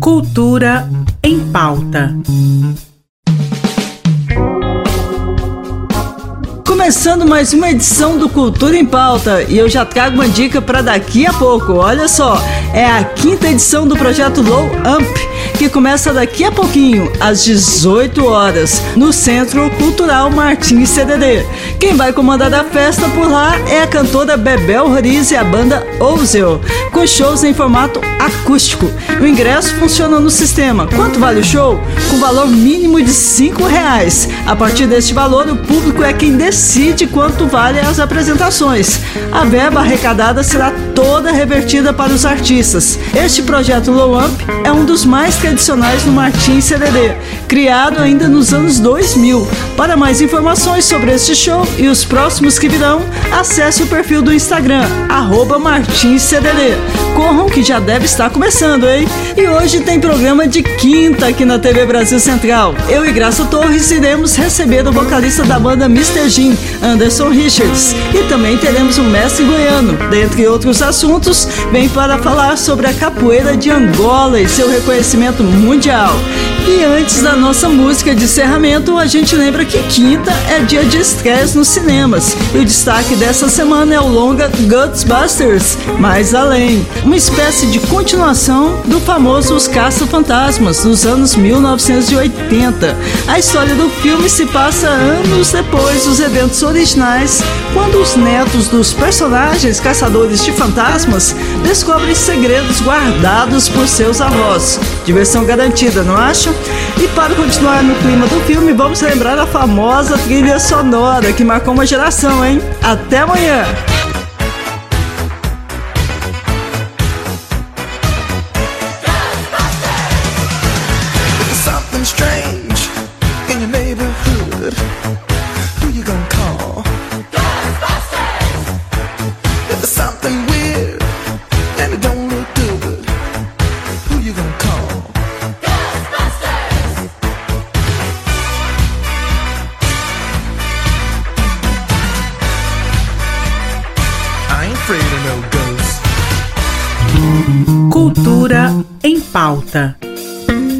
Cultura em pauta. Começando mais uma edição do Cultura em Pauta e eu já trago uma dica para daqui a pouco. Olha só, é a quinta edição do projeto Low Amp que começa daqui a pouquinho, às 18 horas, no Centro Cultural Martins CDD. Quem vai comandar a festa por lá é a cantora Bebel Roriz e a banda Ozel, com shows em formato acústico. O ingresso funciona no sistema. Quanto vale o show? Com valor mínimo de cinco reais. A partir deste valor, o público é quem decide quanto vale as apresentações. A verba arrecadada será toda revertida para os artistas. Este projeto Low Amp é um dos mais tradicionais no Martins CDD, criado ainda nos anos 2000. Para mais informações sobre este show e os próximos que virão, acesse o perfil do Instagram, MartinsCDD. Corram que já deve estar começando, hein? E hoje tem programa de quinta aqui na TV Brasil Central. Eu e Graça Torres iremos receber o vocalista da banda Mr. Jim, Anderson Richards. E também teremos o mestre goiano. Dentre outros assuntos, vem para falar sobre a capoeira de Angola e seu reconhecimento mundial. E antes da nossa música de encerramento, a gente lembra que quinta é dia de estresse nos cinemas. E o destaque dessa semana é o longa Ghostbusters, Mais Além, uma espécie de continuação do famoso Os Caça-Fantasmas, dos anos 1980. A história do filme se passa anos depois dos eventos originais, quando os netos dos personagens caçadores de fantasmas descobrem segredos guardados por seus avós. Diversão garantida, não acham? E para continuar no clima do filme, vamos lembrar a famosa trilha sonora que marcou uma geração, hein? Até amanhã! good. Who you gonna call? Ghostbusters! There's something weird and it don't look good, who you gonna call? Ghostbusters! I ain't afraid of no ghosts. Cultura em pauta.